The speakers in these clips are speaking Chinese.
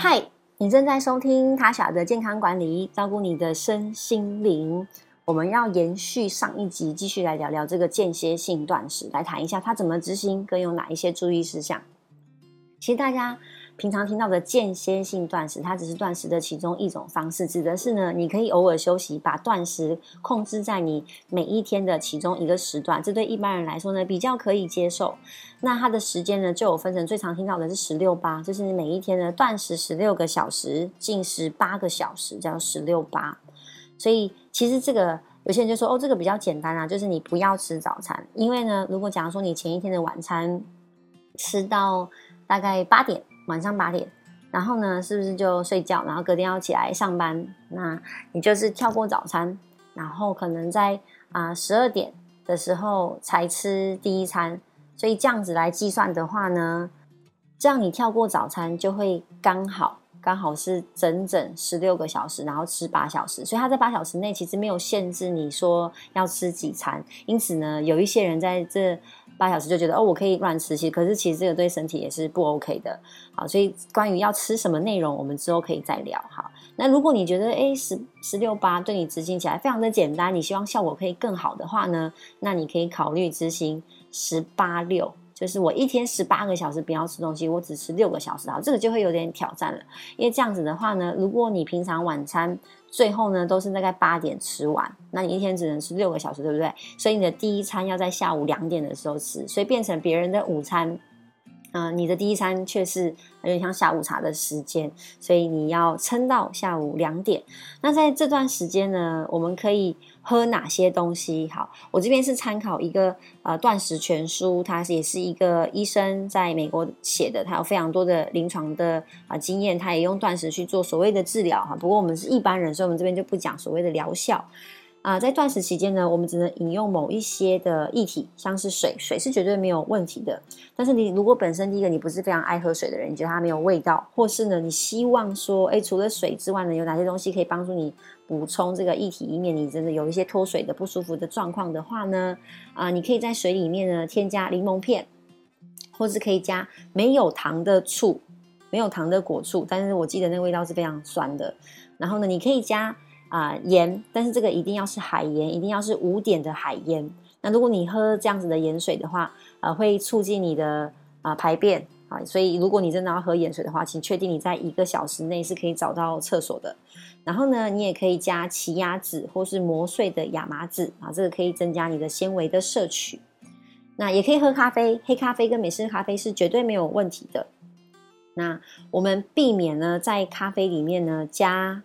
嗨，你正在收听卡小的健康管理，照顾你的身心灵。我们要延续上一集，继续来聊聊这个间歇性断食，来谈一下它怎么执行，跟有哪一些注意事项。其实大家。平常听到的间歇性断食，它只是断食的其中一种方式，指的是呢，你可以偶尔休息，把断食控制在你每一天的其中一个时段，这对一般人来说呢比较可以接受。那它的时间呢，就有分成，最常听到的是十六八，就是你每一天呢断食十六个小时，进食八个小时，叫十六八。所以其实这个有些人就说，哦，这个比较简单啊，就是你不要吃早餐，因为呢，如果假如说你前一天的晚餐吃到大概八点。晚上八点，然后呢，是不是就睡觉？然后隔天要起来上班，那你就是跳过早餐，然后可能在啊十二点的时候才吃第一餐。所以这样子来计算的话呢，这样你跳过早餐就会刚好刚好是整整十六个小时，然后吃八小时。所以他在八小时内其实没有限制你说要吃几餐，因此呢，有一些人在这。八小时就觉得哦，我可以乱吃些，可是其实这个对身体也是不 OK 的。好，所以关于要吃什么内容，我们之后可以再聊。哈，那如果你觉得哎十十六八对你执行起来非常的简单，你希望效果可以更好的话呢，那你可以考虑执行十八六，就是我一天十八个小时不要吃东西，我只吃六个小时。好，这个就会有点挑战了，因为这样子的话呢，如果你平常晚餐。最后呢，都是大概八点吃完，那你一天只能吃六个小时，对不对？所以你的第一餐要在下午两点的时候吃，所以变成别人的午餐。嗯，你的第一餐却是有点像下午茶的时间，所以你要撑到下午两点。那在这段时间呢，我们可以喝哪些东西？好，我这边是参考一个呃断食全书，它也是一个医生在美国写的，他有非常多的临床的啊经验，他也用断食去做所谓的治疗哈。不过我们是一般人，所以我们这边就不讲所谓的疗效。啊，在断食期间呢，我们只能饮用某一些的液体，像是水，水是绝对没有问题的。但是你如果本身第一个你不是非常爱喝水的人，你觉得它没有味道，或是呢你希望说，哎，除了水之外呢，有哪些东西可以帮助你补充这个液体，以免你真的有一些脱水的不舒服的状况的话呢，啊，你可以在水里面呢添加柠檬片，或是可以加没有糖的醋，没有糖的果醋，但是我记得那个味道是非常酸的。然后呢，你可以加。啊，盐，但是这个一定要是海盐，一定要是五点的海盐。那如果你喝这样子的盐水的话，呃，会促进你的啊排便啊。所以如果你真的要喝盐水的话，请确定你在一个小时内是可以找到厕所的。然后呢，你也可以加奇亚籽或是磨碎的亚麻籽啊，这个可以增加你的纤维的摄取。那也可以喝咖啡，黑咖啡跟美式咖啡是绝对没有问题的。那我们避免呢，在咖啡里面呢加。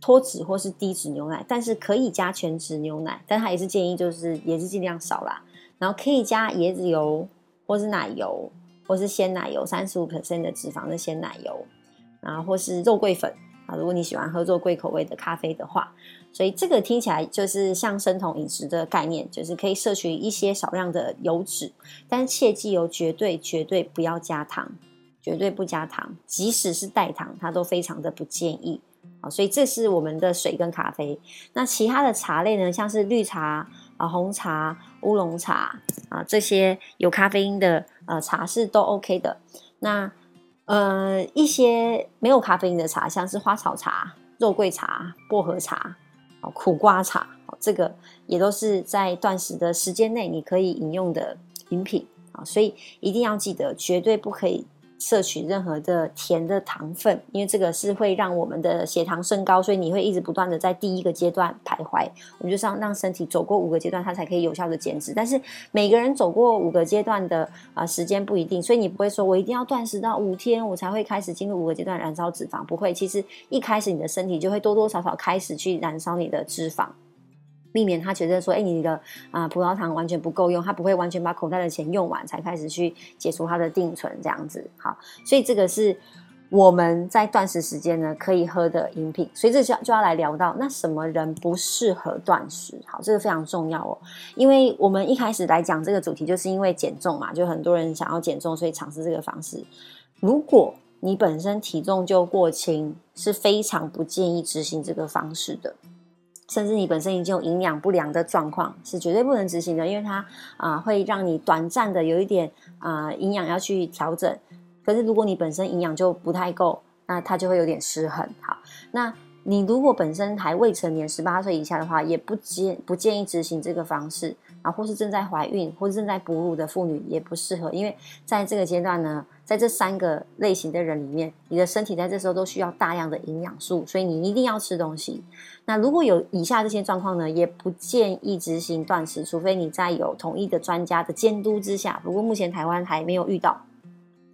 脱脂或是低脂牛奶，但是可以加全脂牛奶，但他也是建议就是也是尽量少啦。然后可以加椰子油或是奶油或是鲜奶油，三十五 percent 的脂肪的鲜奶油啊，或是肉桂粉啊。如果你喜欢喝肉桂口味的咖啡的话，所以这个听起来就是像生酮饮食的概念，就是可以摄取一些少量的油脂，但切记哦，绝对绝对不要加糖，绝对不加糖，即使是代糖，它都非常的不建议。好，所以这是我们的水跟咖啡。那其他的茶类呢，像是绿茶啊、红茶、乌龙茶啊这些有咖啡因的呃茶是都 OK 的。那呃一些没有咖啡因的茶，像是花草茶、肉桂茶、薄荷茶、苦瓜茶，这个也都是在断食的时间内你可以饮用的饮品啊。所以一定要记得，绝对不可以。摄取任何的甜的糖分，因为这个是会让我们的血糖升高，所以你会一直不断的在第一个阶段徘徊。我们就是要让身体走过五个阶段，它才可以有效的减脂。但是每个人走过五个阶段的啊时间不一定，所以你不会说我一定要断食到五天，我才会开始进入五个阶段燃烧脂肪。不会，其实一开始你的身体就会多多少少开始去燃烧你的脂肪。避免他觉得说，哎，你的啊葡萄糖完全不够用，他不会完全把口袋的钱用完才开始去解除他的定存这样子。好，所以这个是我们在断食时间呢可以喝的饮品。所以这就就要来聊到，那什么人不适合断食？好，这个非常重要哦，因为我们一开始来讲这个主题，就是因为减重嘛，就很多人想要减重，所以尝试这个方式。如果你本身体重就过轻，是非常不建议执行这个方式的。甚至你本身已经有营养不良的状况，是绝对不能执行的，因为它啊会让你短暂的有一点啊营养要去调整。可是如果你本身营养就不太够，那它就会有点失衡。好，那你如果本身还未成年，十八岁以下的话，也不建不建议执行这个方式啊，或是正在怀孕或者正在哺乳的妇女也不适合，因为在这个阶段呢，在这三个类型的人里面，你的身体在这时候都需要大量的营养素，所以你一定要吃东西。那如果有以下这些状况呢，也不建议执行断食，除非你在有统一的专家的监督之下。不过目前台湾还没有遇到。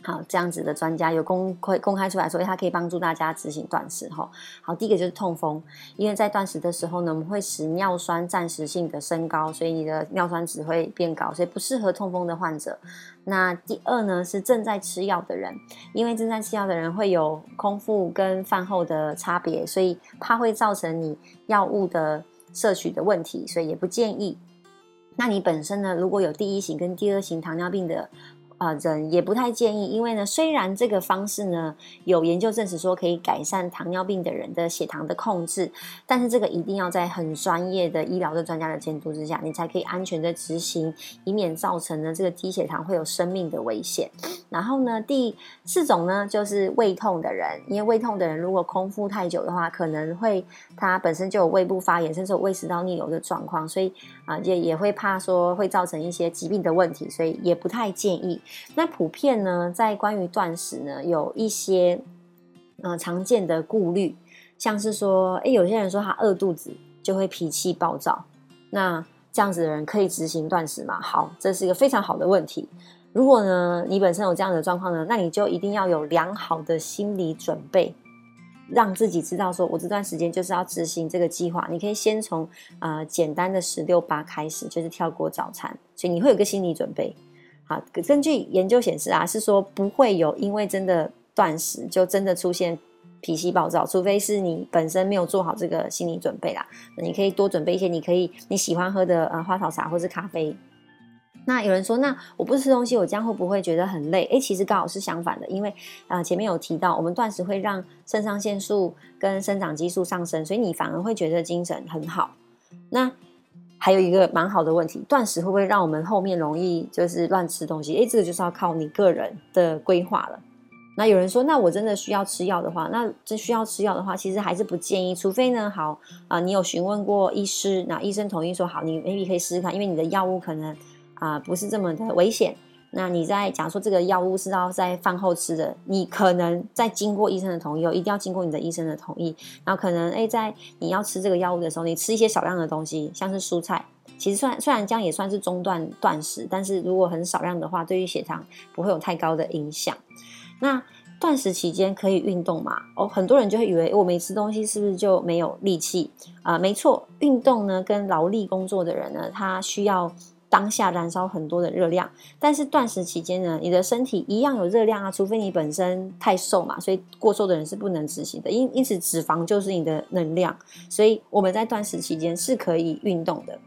好，这样子的专家有公会公开出来，所以他可以帮助大家执行断食。哈，好，第一个就是痛风，因为在断食的时候呢，我们会使尿酸暂时性的升高，所以你的尿酸值会变高，所以不适合痛风的患者。那第二呢，是正在吃药的人，因为正在吃药的人会有空腹跟饭后的差别，所以怕会造成你药物的摄取的问题，所以也不建议。那你本身呢，如果有第一型跟第二型糖尿病的。啊，人也不太建议，因为呢，虽然这个方式呢有研究证实说可以改善糖尿病的人的血糖的控制，但是这个一定要在很专业的医疗的专家的监督之下，你才可以安全的执行，以免造成呢这个低血糖会有生命的危险。然后呢，第四种呢就是胃痛的人，因为胃痛的人如果空腹太久的话，可能会他本身就有胃部发炎，甚至有胃食道逆流的状况，所以啊也也会怕说会造成一些疾病的问题，所以也不太建议。那普遍呢，在关于断食呢，有一些呃常见的顾虑，像是说，哎，有些人说他饿肚子就会脾气暴躁，那这样子的人可以执行断食吗？好，这是一个非常好的问题。如果呢，你本身有这样的状况呢，那你就一定要有良好的心理准备，让自己知道说，我这段时间就是要执行这个计划。你可以先从呃简单的十六八开始，就是跳过早餐，所以你会有个心理准备。好，根据研究显示啊，是说不会有因为真的断食就真的出现脾气暴躁，除非是你本身没有做好这个心理准备啦。你可以多准备一些，你可以你喜欢喝的呃花草茶或是咖啡。那有人说，那我不吃东西，我这样会不会觉得很累？诶，其实刚好是相反的，因为啊前面有提到，我们断食会让肾上腺素跟生长激素上升，所以你反而会觉得精神很好。那还有一个蛮好的问题，断食会不会让我们后面容易就是乱吃东西？诶，这个就是要靠你个人的规划了。那有人说，那我真的需要吃药的话，那这需要吃药的话，其实还是不建议，除非呢，好啊，你有询问过医师，那医生同意说好，你 maybe 可以试试看，因为你的药物可能啊不是这么的危险。那你在假如说这个药物是要在饭后吃的，你可能在经过医生的同意，一定要经过你的医生的同意。然后可能诶，在你要吃这个药物的时候，你吃一些少量的东西，像是蔬菜。其实算虽然这样也算是中断断食，但是如果很少量的话，对于血糖不会有太高的影响。那断食期间可以运动吗？哦，很多人就会以为我没吃东西是不是就没有力气啊？没错，运动呢跟劳力工作的人呢，他需要。当下燃烧很多的热量，但是断食期间呢，你的身体一样有热量啊，除非你本身太瘦嘛，所以过瘦的人是不能执行的。因因此，脂肪就是你的能量，所以我们在断食期间是可以运动的。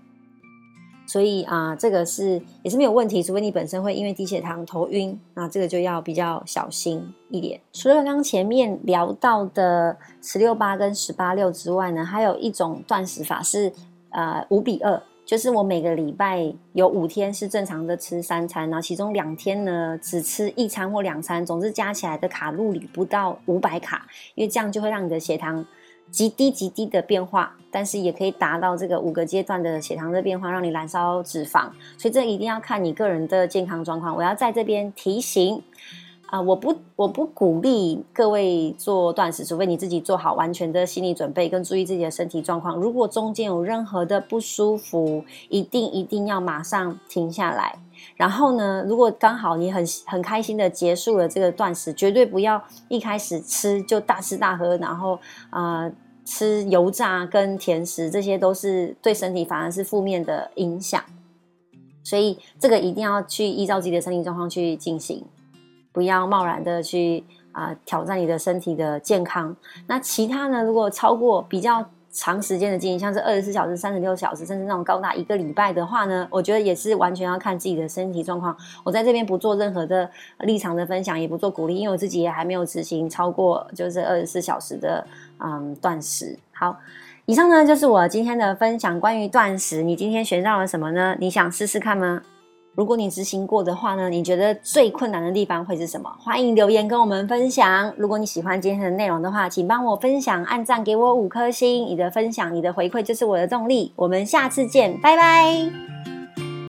所以啊，这个是也是没有问题，除非你本身会因为低血糖头晕，那这个就要比较小心一点。除了刚刚前面聊到的十六八跟十八六之外呢，还有一种断食法是呃五比二。就是我每个礼拜有五天是正常的吃三餐，然后其中两天呢只吃一餐或两餐，总之加起来的卡路里不到五百卡，因为这样就会让你的血糖极低极低的变化，但是也可以达到这个五个阶段的血糖的变化，让你燃烧脂肪。所以这一定要看你个人的健康状况。我要在这边提醒。啊，我不，我不鼓励各位做断食，除非你自己做好完全的心理准备，跟注意自己的身体状况。如果中间有任何的不舒服，一定一定要马上停下来。然后呢，如果刚好你很很开心的结束了这个断食，绝对不要一开始吃就大吃大喝，然后啊吃油炸跟甜食，这些都是对身体反而是负面的影响。所以这个一定要去依照自己的身体状况去进行。不要贸然的去啊挑战你的身体的健康。那其他呢？如果超过比较长时间的经营，像是二十四小时、三十六小时，甚至那种高达一个礼拜的话呢，我觉得也是完全要看自己的身体状况。我在这边不做任何的立场的分享，也不做鼓励，因为我自己也还没有执行超过就是二十四小时的嗯断食。好，以上呢就是我今天的分享，关于断食。你今天学到了什么呢？你想试试看吗？如果你执行过的话呢，你觉得最困难的地方会是什么？欢迎留言跟我们分享。如果你喜欢今天的内容的话，请帮我分享、按赞，给我五颗星。你的分享、你的回馈就是我的动力。我们下次见，拜拜。